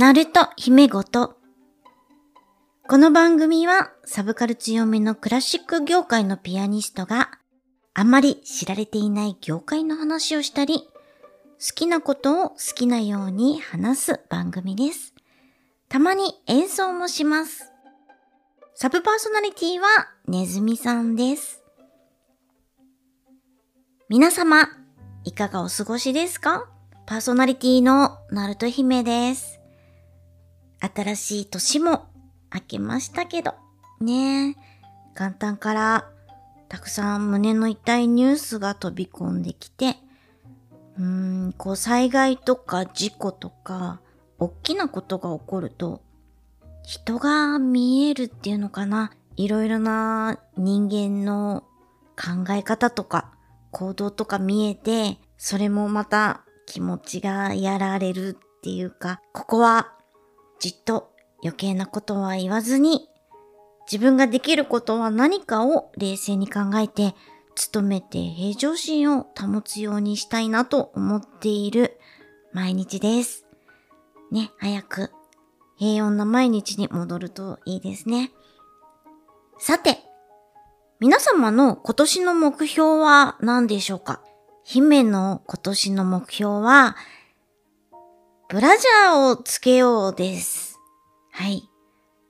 ナルト姫ごと。この番組はサブカル強めのクラシック業界のピアニストがあまり知られていない業界の話をしたり、好きなことを好きなように話す番組です。たまに演奏もします。サブパーソナリティはネズミさんです。皆様、いかがお過ごしですか？パーソナリティのナルト姫です。新しい年も明けましたけど、ねえ、元旦からたくさん胸の痛いニュースが飛び込んできて、うーん、こう災害とか事故とか、大きなことが起こると、人が見えるっていうのかな。いろいろな人間の考え方とか行動とか見えて、それもまた気持ちがやられるっていうか、ここはじっと余計なことは言わずに、自分ができることは何かを冷静に考えて、努めて平常心を保つようにしたいなと思っている毎日です。ね、早く平穏な毎日に戻るといいですね。さて、皆様の今年の目標は何でしょうか？姫の今年の目標は、ブラジャーをつけようです。はい。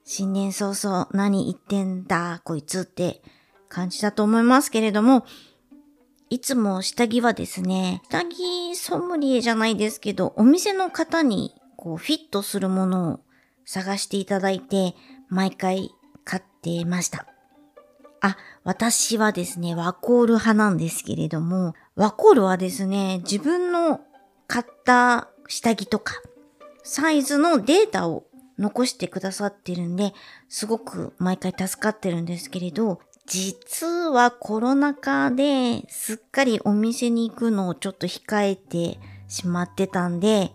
新年早々何言ってんだこいつって感じだと思いますけれども、いつも下着はですね、下着ソムリエじゃないですけど、お店の方にこうフィットするものを探していただいて、毎回買ってました。あ、私はですね、ワコール派なんですけれども、ワコールはですね、自分の買った下着とか、サイズのデータを残してくださってるんで、すごく毎回助かってるんですけれど、実はコロナ禍ですっかりお店に行くのをちょっと控えてしまってたんで、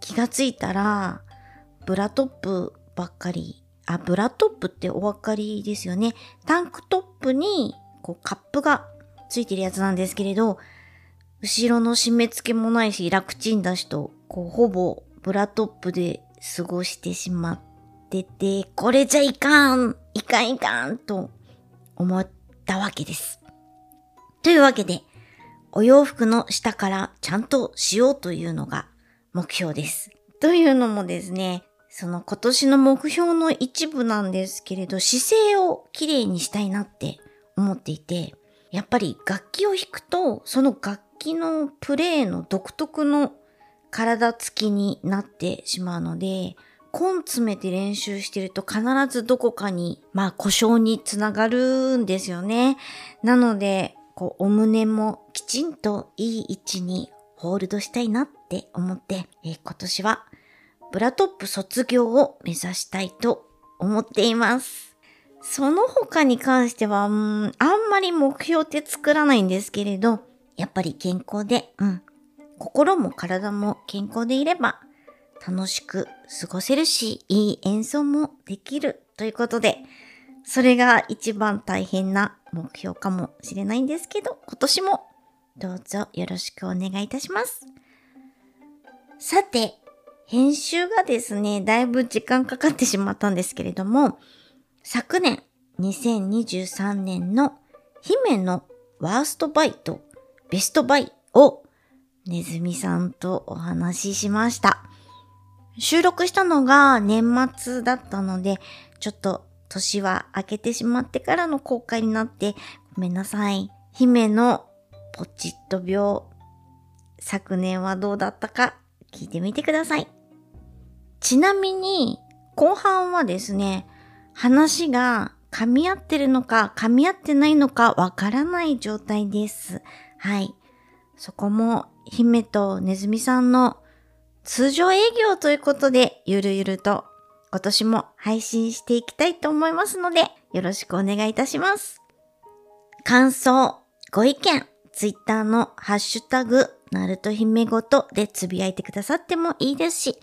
気がついたら、ブラトップばっかり。あ、ブラトップってお分かりですよね。タンクトップにこうカップがついてるやつなんですけれど、後ろの締め付けもないし、楽ちんだしと、こうほぼブラトップで過ごしてしまってて、これじゃいかんいかんいかんと思ったわけです。というわけで、お洋服の下からちゃんとしようというのが目標です。というのもですね、その今年の目標の一部なんですけれど、姿勢をきれいにしたいなって思っていて、やっぱり楽器を弾くと、その楽器のプレイの独特の体つきになってしまうので、根詰めて練習してると必ずどこかに、まあ故障につながるんですよね。なので、こう、お胸もきちんといい位置にホールドしたいなって思って、えー今年はブラトップ卒業を目指したいと思っています。その他に関しては、うん、あんまり目標って作らないんですけれど、やっぱり健康で、うん、心も体も健康でいれば楽しく過ごせるし、いい演奏もできるということで、それが一番大変な目標かもしれないんですけど、今年もどうぞよろしくお願いいたします。さて、編集がですね、だいぶ時間かかってしまったんですけれども、昨年2023年の姫のワーストバイとベストバイをネズミさんとお話ししました。収録したのが年末だったので、ちょっと年は明けてしまってからの公開になってごめんなさい。姫のポチッと病、昨年はどうだったか聞いてみてください。ちなみに、後半はですね、話が噛み合ってるのか噛み合ってないのかわからない状態です。はい。そこも姫とネズミさんの通常営業ということで、ゆるゆると今年も配信していきたいと思いますので、よろしくお願いいたします。感想、ご意見、ツイッターのハッシュタグ、なると姫ごとでつぶやいてくださってもいいですし、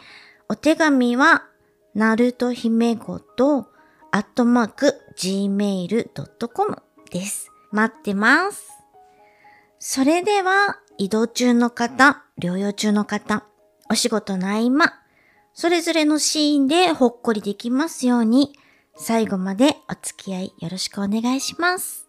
お手紙は、なると姫ごと、アットマーク、gmail.com です。待ってます。それでは、移動中の方、療養中の方、お仕事の合間、それぞれのシーンでほっこりできますように、最後までお付き合いよろしくお願いします。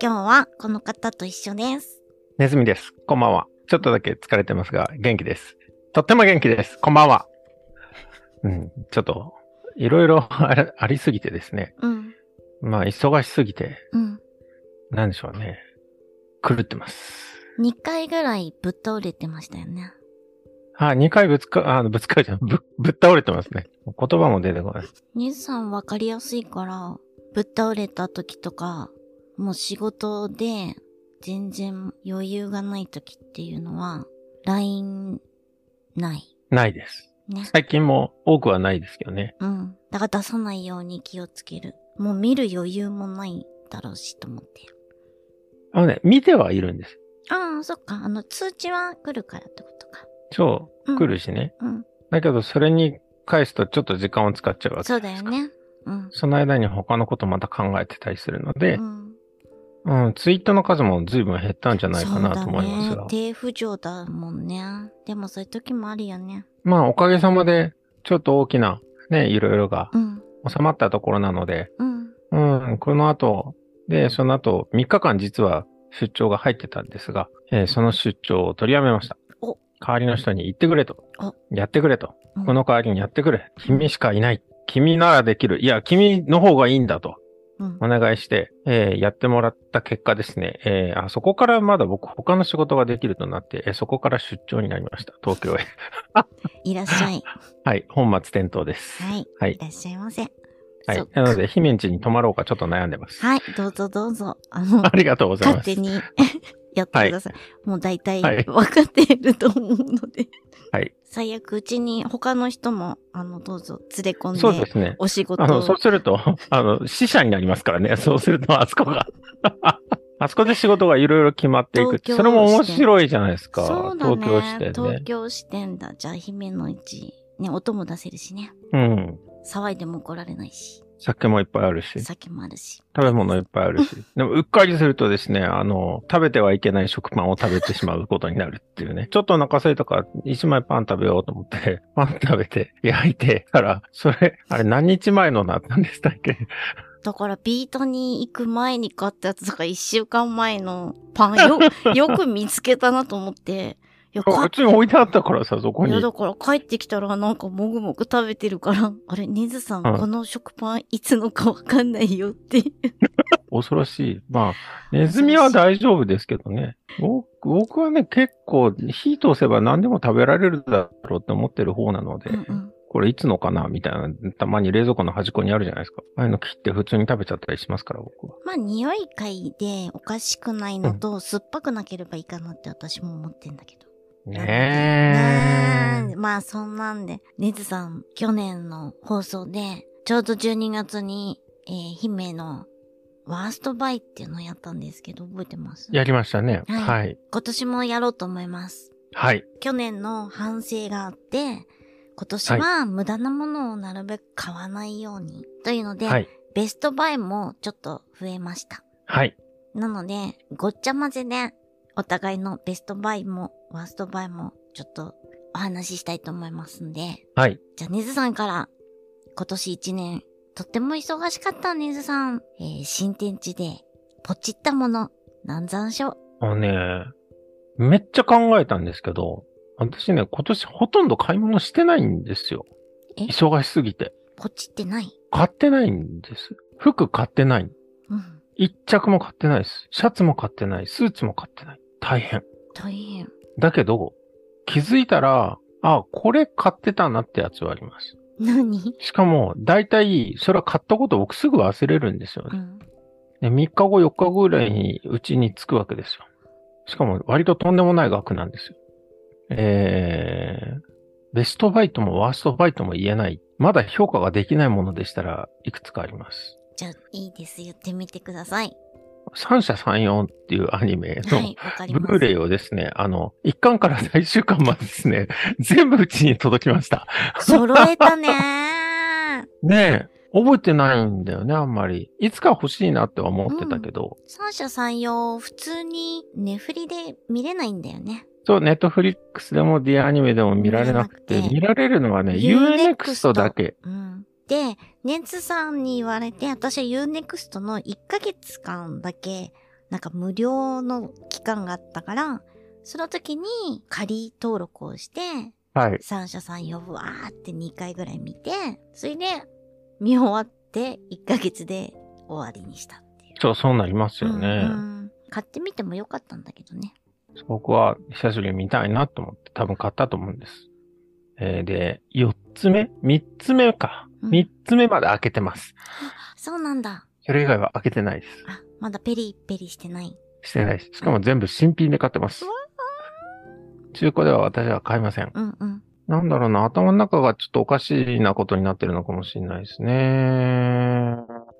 今日はこの方と一緒です。ネズミです。こんばんは。ちょっとだけ疲れてますが、元気です。とっても元気です。こんばんは。うん、ちょっと、いろいろ ありありすぎてですね。うん、まあ、忙しすぎて、うん。なんでしょうね。狂ってます。2回ぐらいぶっ倒れてましたよね。あ、2回ぶつか、あぶつかるじゃん。ぶ、ぶっ倒れてますね。言葉も出てこない。ニズさんわかりやすいから、ぶっ倒れた時とか、もう仕事で全然余裕がない時っていうのは、LINE ない。ないです。ね。最近も多くはないですけどね。うん。だから出さないように気をつける。もう見る余裕もないだろうしと思って。あのね、見てはいるんです。ああ、そっか。あの、通知は来るからってことか。そうう、ん来るしね。うん。だけど、それに返すとちょっと時間を使っちゃうわけそうですか。だよね。うん。その間に他のことまた考えてたりするのでう、ん。うん、ツイートの数も随分減ったんじゃないかなと思いますがそうだね。。低浮上だもんね。でもそういう時もあるよね。まあ、おかげさまで、ちょっと大きな、ね、いろいろがうん。収まったところなので、うん。うん、この後、で、その後、3日間実は出張が入ってたんですが、えーその出張を取りやめました。お代わりの人に言ってくれとお。やってくれと。うんこの代わりにやってくれ。君しかいない。君ならできる。いや、君の方がいいんだと。うん。お願いして、えーやってもらった結果ですね、えーあそこからまだ僕他の仕事ができるとなって、えーそこから出張になりました。東京へ。いらっしゃい。はい、本末転倒です。はい。はいいらっしゃいませ。はいなので、姫んちに泊まろうかちょっと悩んでます。はい。どうぞどうぞ。あの、ありがとうございます。勝手にやってください。もう大体はい分かっていると思うので。はい。最悪うちに他の人も、あの、どうぞ連れ込んで。そうですね。お仕事あの、そうすると、あの、死者になりますからね。そうすると、あそこが。あそこで仕事がいろいろ決まっていく。それも面白いじゃないですか。そうだね。東京支店東ね。京支店だ。じゃあ、姫のうち、ね、音も出せるしね。うん。騒いでも怒られないし。酒もいっぱいあるし。酒もあるし。食べ物いっぱいあるし。でも、うっかりするとですね、あの、食べてはいけない食パンを食べてしまうことになるっていうね。ちょっとお腹空いたから、一枚パン食べようと思って、パン食べて、焼いてたら、それ、あれ何日前のだったんでしたっけ？だから、ビートに行く前に買ったやつとか、一週間前のパン、よ、よく見つけたなと思って。いや、か普通に置いてあったからさ、そこにいや、。だから帰ってきたらなんかもぐもぐ食べてるから、あれ、ネズさん、うんこの食パンいつのかわかんないよって。恐ろしい。まあ、ネズミは大丈夫ですけどね。僕僕はね、結構、火通せば何でも食べられるだろうって思ってる方なので、うんうん。これいつのかなみたいな、たまに冷蔵庫の端っこにあるじゃないですか。ああいうの切って普通に食べちゃったりしますから、僕は。まあ、匂い嗅いでおかしくないのと、酸っぱくなければいいかなって私も思ってんだけど。ねねえまあ、そんなんで、ネズさん、去年の放送で、ちょうど12月に、えー、姫のワーストバイっていうのをやったんですけど、覚えてます？やりましたね。はいはい。今年もやろうと思います。はい。去年の反省があって、今年は無駄なものをなるべく買わないように。というので、はい。ベストバイもちょっと増えました。はい。なので、ごっちゃ混ぜで、お互いのベストバイもワーストバイもちょっとお話ししたいと思いますんで、はい。じゃあ、ネズさんから、今年一年、とっても忙しかったネズさん、えー、新天地で、ポチったもの、南山椒。あのね、めっちゃ考えたんですけど、私ね、今年ほとんど買い物してないんですよ。え？忙しすぎて。ポチってない？買ってないんです。服買ってない。うん。一着も買ってないです。シャツも買ってない。スーツも買ってない。大変。大変。だけど、気づいたら、あ、これ買ってたなってやつはあります。何？しかも、大体、それは買ったこと僕すぐ忘れるんですよね。うん。で3日後、4日後ぐらいにうちに着くわけですよ。しかも、割ととんでもない額なんですよ。えー、ベストバイトもワーストバイトも言えない。まだ評価ができないものでしたらいくつかあります。じゃあ、いいです。言ってみてください。三者三様っていうアニメの。ブルーレイをですね、あの、1巻から最終巻までですね、全部うちに届きました。揃えたねー。ねえ。覚えてないんだよね、あんまり。いつか欲しいなって思ってたけど。三者三様、普通にネフリで見れないんだよね。そう、ネットフリックスでも D アニメでも見られなくて、見られるのはね、UNEXT だけ。うん。で、ネンツさんに言われて、私は Unext の1ヶ月間だけ、なんか無料の期間があったから、その時に仮登録をして、はい。三者三様わーって2回ぐらい見て、それで見終わって1ヶ月で終わりにしたっていう。そう、そうなりますよね。うんうん買ってみてもよかったんだけどね。僕は久しぶりに見たいなと思って多分買ったと思うんです。えーで、4つ目 ?3 つ目か。うん3つ目まで開けてます。そうなんだ。それ以外は開けてないです。あ、まだペリペリしてない。してないです。しかも全部新品で買ってます。中古では私は買いません。うんうん。なんだろうな、頭の中がちょっとおかしいなことになってるのかもしれないですね。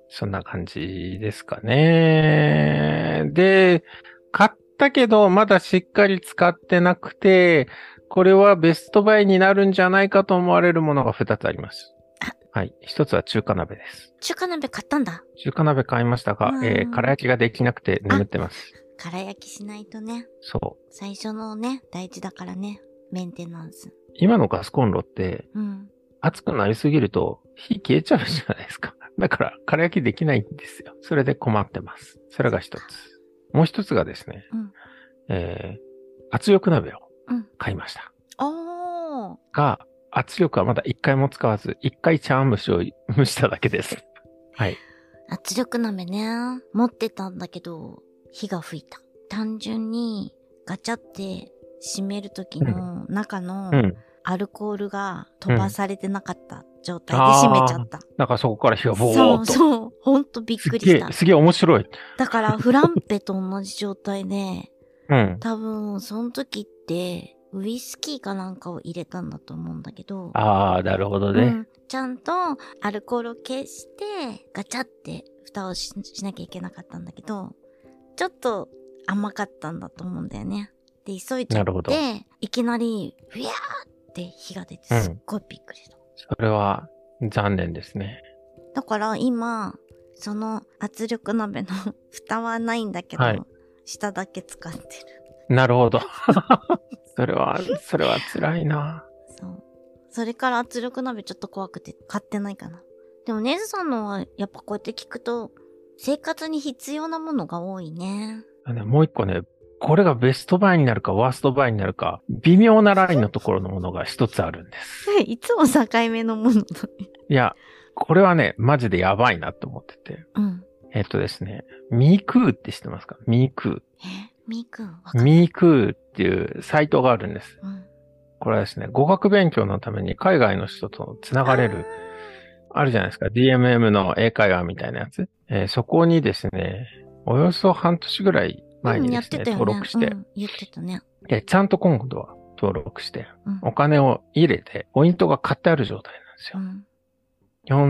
そんな感じですかね。で、買ったけど、まだしっかり使ってなくて、これはベストバイになるんじゃないかと思われるものが2つあります。はい。一つは中華鍋です。中華鍋買ったんだ。中華鍋買いましたが、うんえー、空焼きができなくて眠ってます。空焼きしないとね。そう。最初のね、大事だからね。メンテナンス。今のガスコンロって、うん。熱くなりすぎると火消えちゃうじゃないですか。だから、空焼きできないんですよ。それで困ってます。それが一つ。もう一つがですね、うんえー、圧力鍋をうん買いました。おー。が、圧力はまだ一回も使わず、一回茶碗蒸しを蒸しただけです。はい。圧力鍋ね。持ってたんだけど、火が吹いた。単純に、ガチャって閉める時の中のうん。アルコールが飛ばされてなかった状態で閉めちゃった。だからそこから火がボそうーっと。そう。ほんとびっすくりした、。げえすげえ面白い。だからフランペと同じ状態で、うん。多分その時ってウイスキーかなんかを入れたんだと思うんだけど、ああ、なるほどね。うん、ちゃんとアルコールを消してガチャって蓋をししなきゃいけなかったんだけど、ちょっと甘かったんだと思うんだよね。で、急いじゃって、いきなり、ふやーって火が出てすっごいびっくりした。それは残念ですね。だから今、その圧力鍋の 蓋はないんだけど、はい下だけ使ってる。なるほど。それは、それは辛いな。そう。それから圧力鍋ちょっと怖くて買ってないかな。でもネズさんのはやっぱこうやって聞くと、生活に必要なものが多いね。ねもう一個ね、これがベストバイになるかワーストバイになるか、微妙なラインのところのものが一つあるんです。いつも境目のもの。いや、これはね、マジでやばいなと思ってて。うん。えっとですね、ミークーって知ってますか？ミークえ？みーくん、わかー。る？ミークーっていうサイトがあるんです。うん。これはですね、語学勉強のために海外の人と繋がれる、あるじゃないですか。DMM の英会話みたいなやつ。えーそこにですね、およそ半年ぐらい前にですね、ね。登録して、うん、てたね。でちゃんと今度は登録して、うん。お金を入れて、ポイントが買ってある状態なんうですよ。ん。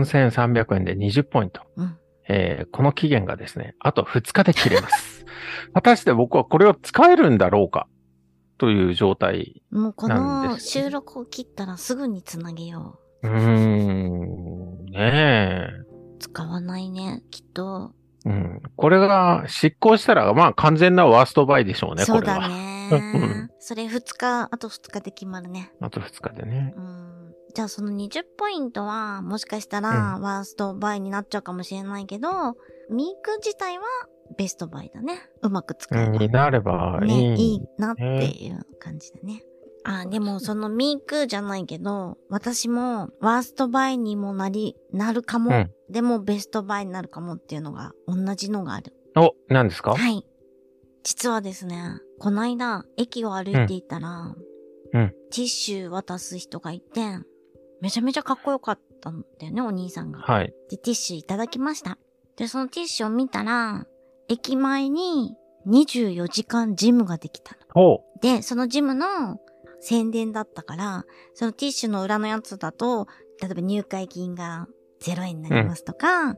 4300円で20ポイント。うん。えーこの期限がですね、あと2日で切れます。果たして僕はこれを使えるんだろうかという状態。もうこのなんです収録を切ったらすぐにつなげようーん、ねえ。う。使わないね、きっと。うん。これが執行したら、まあ完全なワーストバイでしょうね、そうだこれは。ね。それ2日、あと2日で決まるね。あと2日でね。うん。じゃあその20ポイントは、もしかしたら、ワーストバイになっちゃうかもしれないけど、ミーク自体はベストバイだね。うまく使えば。うんになればいい。ね、いいなっていう感じだね。あ、でもそのミークじゃないけど、私もワーストバイにもなり、なるかも。うんでもベストバイになるかもっていうのが同じのがある。お、何ですか？はい。実はですね、こないだ駅を歩いていたら、うんティッシュ渡す人がいて、めちゃめちゃかっこよかったんだよね、お兄さんが。はい。で、ティッシュいただきました。で、そのティッシュを見たら、駅前に24時間ジムができたの。おで、そのジムの宣伝だったから、そのティッシュの裏のやつだと、例えば入会金が0円になりますとか、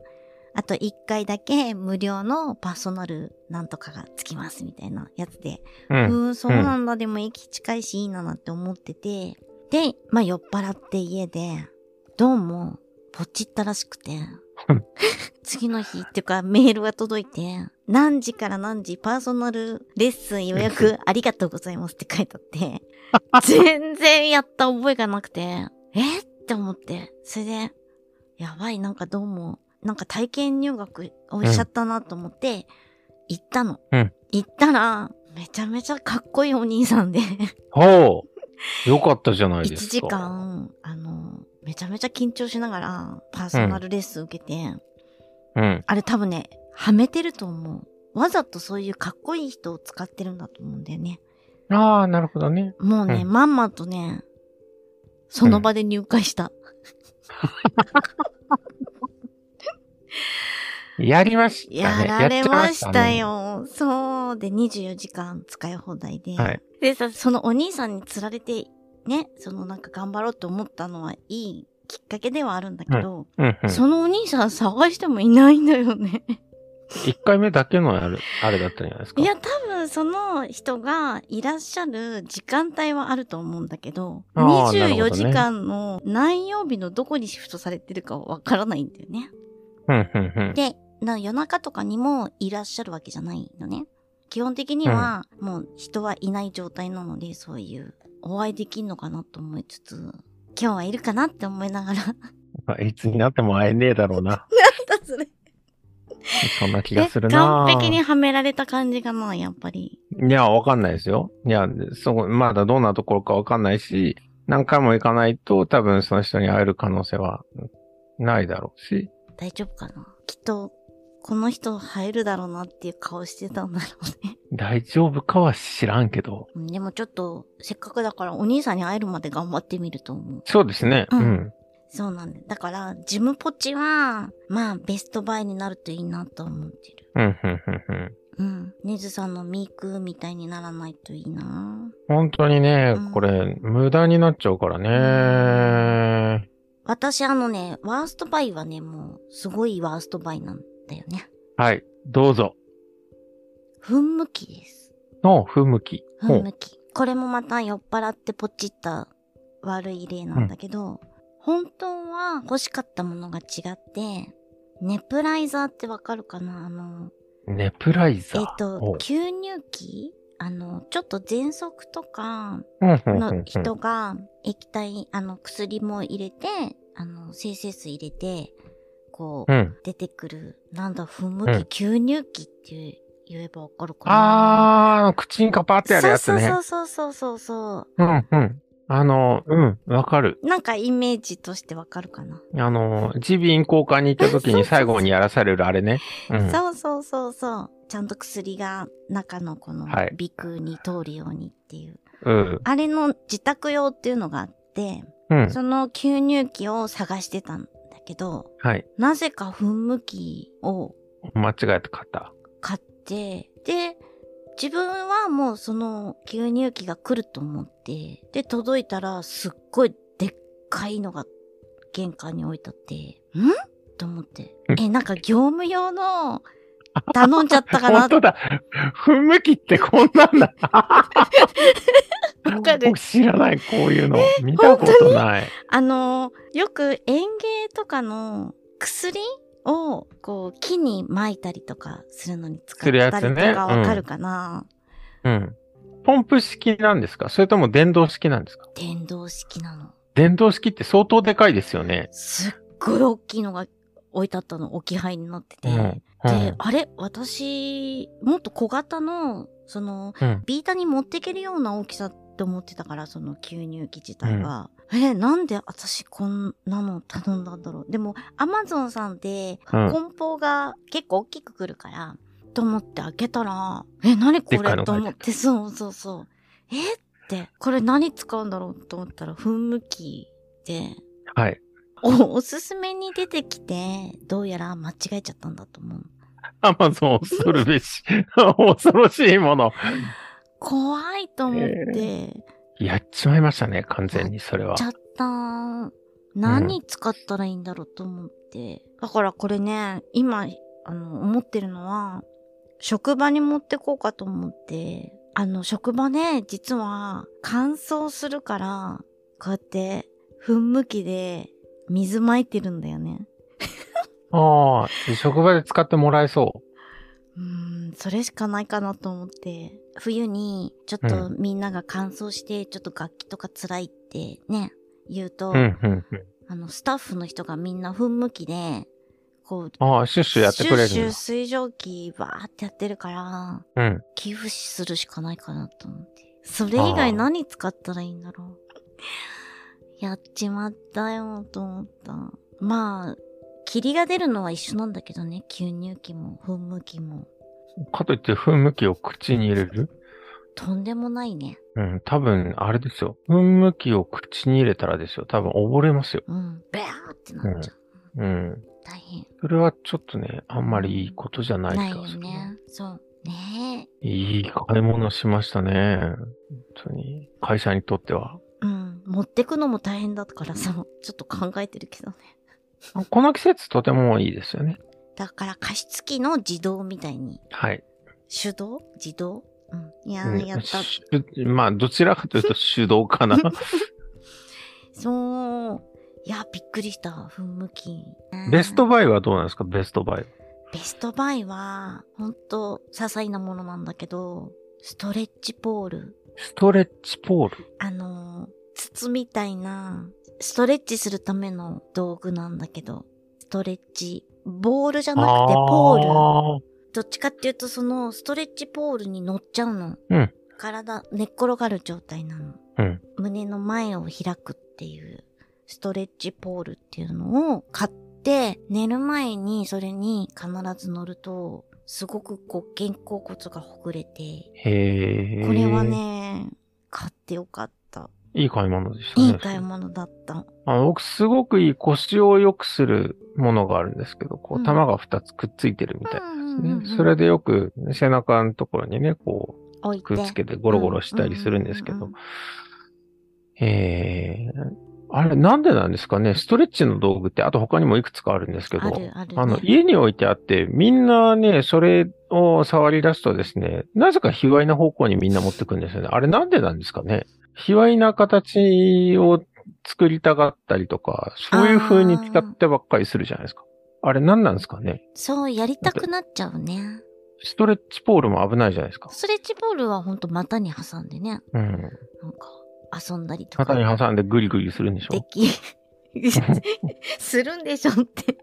あと1回だけ無料のパーソナルなんとかがつきますみたいなやつで、う。うんん、そうなんだ、でも駅近いしいいななって思ってて、で、まあ酔っ払って家で、どうもポチったらしくて、次の日っていうかメールが届いて、何時から何時パーソナルレッスン予約 ありがとうございますって書いてあって、全然やった覚えがなくて、えって思って、それで、やばい、なんかどうも、なんか体験入学をしちゃったなと思って、行ったの。うん。行ったら、めちゃめちゃかっこいいお兄さんで、ほう。よかったじゃないです1か。時間、あの、めちゃめちゃ緊張しながらパーソナルレッスン受けて、うん。あれ多分ね、はめてると思う。わざとそういうかっこいい人を使ってるんだと思うんだよね。ああ、なるほどね。もうね、うんまんまとね、その場で入会した。やりましたやね。られましたよ。そう。で、24時間使い放題で。はいでさ、そのお兄さんに釣られて、ね、そのなんか頑張ろうと思ったのはいいきっかけではあるんだけど、うんうん。そのお兄さん探してもいないんだよね。一回目だけのあれ、あれだったんじゃないですか？いや、多分その人がいらっしゃる時間帯はあると思うんだけど、あーなるほ24どね時間の何曜日のどこにシフトされてるかはわからないんだよね。うんうんうん。で、な夜中とかにもいらっしゃるわけじゃないのね。基本的にはもう人はいない状態なので、そういうお会いできんのかなと思いつつ、今日はいるかなって思いながら。まあいつになっても会えねえだろうな。それそんな気がえするな。完璧にはめられた感じかな、やっぱり。いや、わかんないですよ。いや、そこ、まだどんなところかわかんないし、何回も行かないと多分その人に会える可能性はないだろうし。大丈夫かなきっと、この人入るだろうなっていう顔してたんだろうね。大丈夫かは知らんけど。うんでもちょっと、せっかくだからお兄さんに会えるまで頑張ってみると思う。そうですね。ううんん。そうなんだよ。だから、ジムポチは、まあ、ベストバイになるといいなと思ってる。うん、うん、うん、うん。うん。ネズさんのミークみたいにならないといいな本当にねうん、これ、無駄になっちゃうからね。私あのね、ワーストバイはね、もう、すごいワーストバイなんだよね。はい、どうぞ。噴霧器です。の、不向き。ほう噴霧器。これもまた酔っ払ってポチった悪い例なんだけど、本当は欲しかったものが違って、ネプライザーってわかるかな？あの、ネプライザー？えっ、と吸入器？あの、ちょっと喘息とかうんうんうんうのん人が液体、あの、薬も入れて、あの、生成水入れて、こう、うん。出てくる、なんだ、噴霧器、吸入器って言えばわかるかなあー、口にカパってやるやつね。そうそうそうそうそう。うん、うん。あの、うん、わかる。なんかイメージとしてわかるかな、あの、耳鼻咽喉科に行った時に 最後にやらされるあれね。うん。そうそうそうそう。ちゃんと薬が中のこのはい鼻腔に通るようにっていう。うん。あれの自宅用っていうのがあって、うん。その吸入器を探してたんだけど、はい。なぜか噴霧器を間違えた方。買って、で、自分はもうその吸入器が来ると思って、で、届いたらすっごいでっかいのが玄関に置いてあって、ん？と思って。え、なんか業務用の頼んじゃったかな 本当だ。噴霧器ってこんなんだ。わかる僕知らない、こういうの。見たことない。あの、よく園芸とかの薬をこう木に撒いたりとかするのに使するやつったりとねかわかるかな、うん。ポンプ式なんですか？それとも電動式なんですか？電動式なの。電動式って相当でかいですよね。すっごい大きいのが置いてあったの、置き配になってて。うん。うでん、あれ？私、もっと小型の、その、うん。ビータに持っていけるような大きさって思ってたから、その吸入器自体は。え、なんで私こんなの頼んだんだろう？でも、アマゾンさんで、うん梱包が結構大きくくるから、と思って開けたら、え、何これ？と思って、そうそうそう。え？って、これ何使うんだろう？と思ったら、噴霧器で、はい。お、おすすめに出てきて、どうやら間違えちゃったんだと思う。アマゾン恐るべし。恐ろしいもの。怖いと思って、やっちまいましたね、完全に、それはち。ゃった。何使ったらいいんだろうと思って。だからこれね、今、あの、思ってるのは、職場に持ってこうかと思って、あの、職場ね、実は乾燥するから、こうやって、噴霧器で水撒いてるんだよね。ああ、職場で使ってもらえそうーん、それしかないかなと思って。冬に、ちょっとみんなが乾燥して、ちょっと楽器とか辛いってね、言うと、う。うん、うん、うん。あの、スタッフの人がみんな噴霧器で、こう、ああ、シュッシュやってくれるんシュッシュだ。水蒸気バーってやってるから、うん。寄付するしかないかなと思って。それ以外何使ったらいいんだろう。やっちまったよ、と思った。まあ、霧が出るのは一緒なんだけどね。吸入器も、噴霧器も。かといって、噴霧器を口に入れる？とんでもないね。うん、多分、あれですよ。噴霧器を口に入れたらですよ。多分溺れますよ。うん。ベーってなっちゃう。うん。大変。それはちょっとね、あんまりいいことじゃないない気がする。よね。そう。ねいい買い物しましたね。本当に。会社にとっては。え。うん。持ってくのも大変だからさ、ちょっと考えてるけどね。この季節とてもいいですよね。だから加湿器の自動みたいに。はい。手動？自動？うん。いやー、うんやった。しまあ、どちらかというと手動かな。そう。いや、びっくりした。噴霧器。ベストババイはどうなんですか？ベストバイ。ベストバイは、ほんと、些細なものなんだけど、ストレッチポール。ストレッチポール？あのー、筒みたいな、ストレッチするための道具なんだけど、ストレッチ、ボールじゃなくてポール。あどっちかっていうと、そのストレッチポールに乗っちゃうの。うん体、寝っ転がる状態なの。うん胸の前を開くっていう、ストレッチポールっていうのを買って、寝る前にそれに必ず乗ると、すごくこう肩甲骨がほぐれて。これは。ね、買ってよかった。いい買い物でしたね。いい買い物だった。あの僕、すごくいい腰を良くするものがあるんですけど、こう玉が2つくっついてるみたいうんですね。うんうんうんそれでよく背中のところにね、こ。う、くっつけてゴロゴロしたりするんですけどうんうんうん。えー、あれ、なんでなんですかねストレッチの道具って、あと他にもいくつかあるんですけど、あね。あの、家に置いてあって、みんなね、それを触り出すとですね、なぜか卑猥な方向にみんな持ってくんですよね。あれなんでなんですかね卑猥な形を作りたがったりとか、そういう風に使ってばっかりするじゃないですか。あれ何なんですかねそう、やりたくなっちゃうね。ストレッチポールも危ないじゃないですか。ストレッチボールはほんと股に挟んでね、うん。なんか遊んだりとか。肩に挟んでグリグリするんでしょでき、するんでしょって。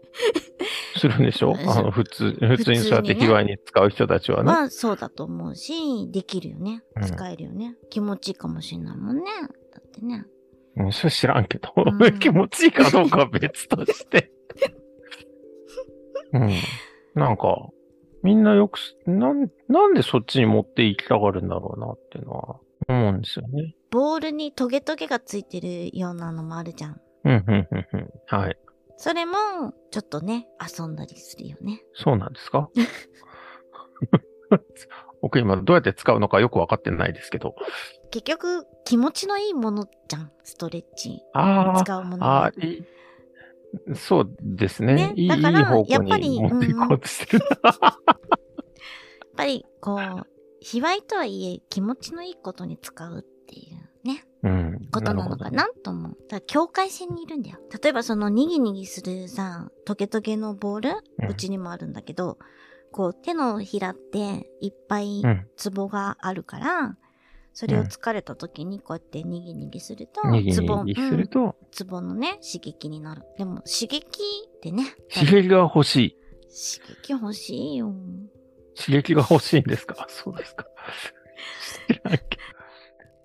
するんでしょ？あの、普通、普通にそうやって卑猥に使う人たちはね。まあそうだと思うし、できるよねうん。使えるよね。気持ちいいかもしれないもんね。だってね。うん、それ知らんけど、うん気持ちいいかどうかは別として。うん。なんか、みんなよくす、なん、なんでそっちに持って行きたがるんだろうなっていうのは思うんですよね。ボールにトゲトゲがついてるようなのもあるじゃん。うん、うん、うん、うん。はい。それも、ちょっとね、遊んだりするよね。そうなんですか？僕今どうやって使うのかよくわかってないですけど。結局、気持ちのいいものじゃん。ストレッチ。ああ、使うものあはあ、いい。そうですね。ねいい、いいだから方向やっぱりに持っていこうとしてる。やっぱり、こう、卑猥とはいえ気持ちのいいことに使うっていうね、うん。ことなのかなと思う。だから境界線にいるんだよ。例えばそのニギニギするさ、トゲトゲのボール、うちにもあるんだけど、こう手のひらっていっぱいうん。ツボがあるから、それを疲れた時にこうやってニギニギすると、にぎツボ、にぎすうんると、ツボのね、刺激になる。でも刺激ってね、刺激が欲しい。刺激欲しいよ。刺激が欲しいんですか？そうですか。知らんけど。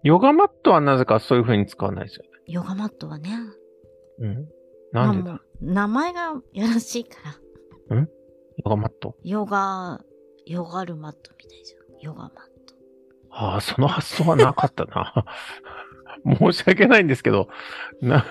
ヨガマットはなぜかそういう風に使わないですよヨガマットはね、ね。うん。なんでだまあ名前がやらしいから。ヨガマット？ヨガ、ヨガルマットみたいじゃん。ヨガマット。ああ、その発想はなかったな。申し訳ないんですけど、な、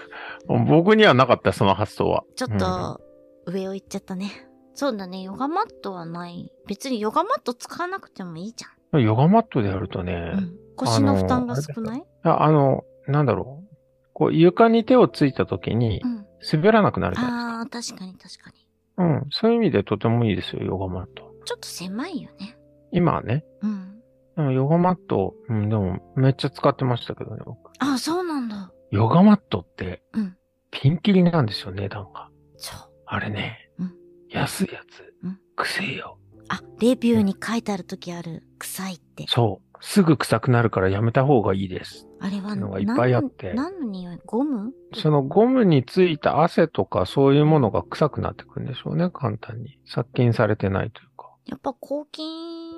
僕にはなかった、その発想は。ちょっと、上を行っちゃったね。そうだね、ヨガマットはない。別にヨガマット使わなくてもいいじうんヨガマットでやるとゃん。ね、うん。腰の負担が少ない？ああの、なんだろう。こう、床に手をついた時にう、ん。滑らなくなるじゃないですか。ああ、確かに確かに。うん。そういう意味でとてもいいですよ、ヨガマット。ちょっと狭いよね。今はね。うん。でもヨガマット、うん、でもめっちゃ使ってましたけどね、僕。ああ、そうなんだ。ヨガマットって、うん。ピンキリなんですよ、値段が。そう。あれね。うん安いやつ。うんくせえよ。あ、レビューに書いてある時ある。臭いって。そう。すぐ臭くなるからやめた方がいいです。あれはのがいっぱいあって何の何の匂い？ゴム？そのゴムについた汗とかそういうものが臭くなってくるんでしょうね、簡単に。殺菌されてないというか。やっぱ抗菌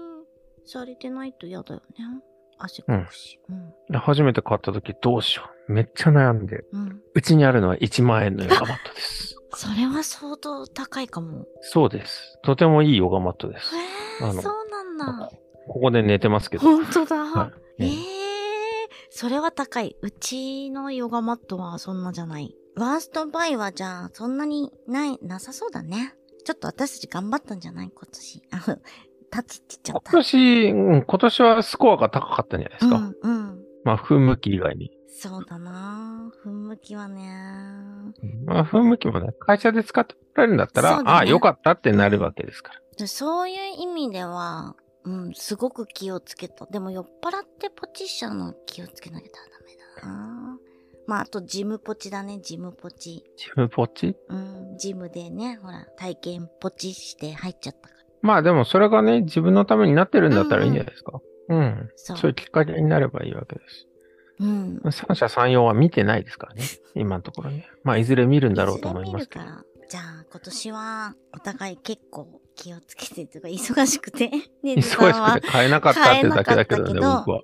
されてないと嫌だよね。汗かくし。うん。で初めて買った時どうしよう。めっちゃ悩んで。うん。うちにあるのは1万円のヨガマットです。それは相当高いかも。そうです。とてもいいヨガマットです。へえ、あのそうなんだ。ここで寝てますけど。本当だ。はいええそれは高い。うちのヨガマットはそんなじゃない。ワーストバイはじゃあ、そんなにない、なさそうだね。ちょっと私たち頑張ったんじゃない？今年。あの、タチって言っちゃ今った。年、うん今年はスコアが高かったんじゃないですか。うん、うん。まあ、噴霧器以外に。そうだな噴霧器はね。うんまあ、噴霧器もね、会社で使ってもらえるんだったら、ねああ、よかったってなるわけですから。でそういう意味では、うん、すごく気をつけた。でも酔っ払ってポチしちゃうの気をつけなきゃダメだなまあ、あとジムポチだね、ジムポチ。チームポチ？うん、ジムでね、ほら、体験ポチして入っちゃったから。まあでもそれがね、自分のためになってるんだったらいいんじゃないですか。うん。そう。そういうきっかけになればいいわけです。うん。三者三様は見てないですからね。今のところね。まあ、いずれ見るんだろうと思いますけど。じゃあ、今年は、お互い結構気をつけてとか、忙しくて。ね忙しくて買えなかったってだけだけどね、僕は。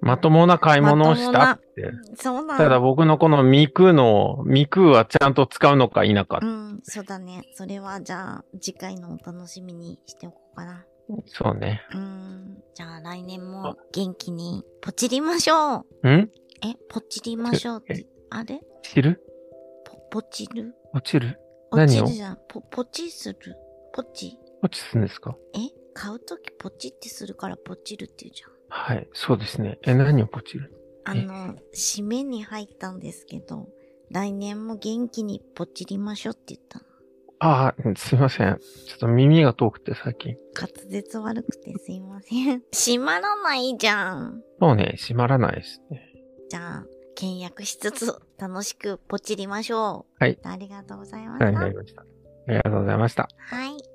まともな買い物をしたって。そうなんただ僕のこのミクの、ミクはちゃんと使うのか否かう。ん、そうだね。それは、じゃあ、次回のお楽しみにしておこうかな。そうね。うん。じゃあ、来年も元気に、ポチりましょう。ん？え、ポチりましょうって、あれ？知る？ポ、ポチる？落ちる？ポ何をチるじゃん。ポ、ポチする。ポチ？落ちするんですか？え？買うときポチってするからポチるって言うじゃん。はい、そうですね。え、何をポチる？あの、締めに入ったんですけど、来年も元気にポチりましょうって言ったの。ああ、すいません。ちょっと耳が遠くて最近。滑舌悪くてすいません。閉まらないじゃん。もうね、閉まらないですね。じゃあ、倹約しつつ楽しくポチりましょう。はい。ありがとうございました。はい、なりました。ありがとうございました。はい。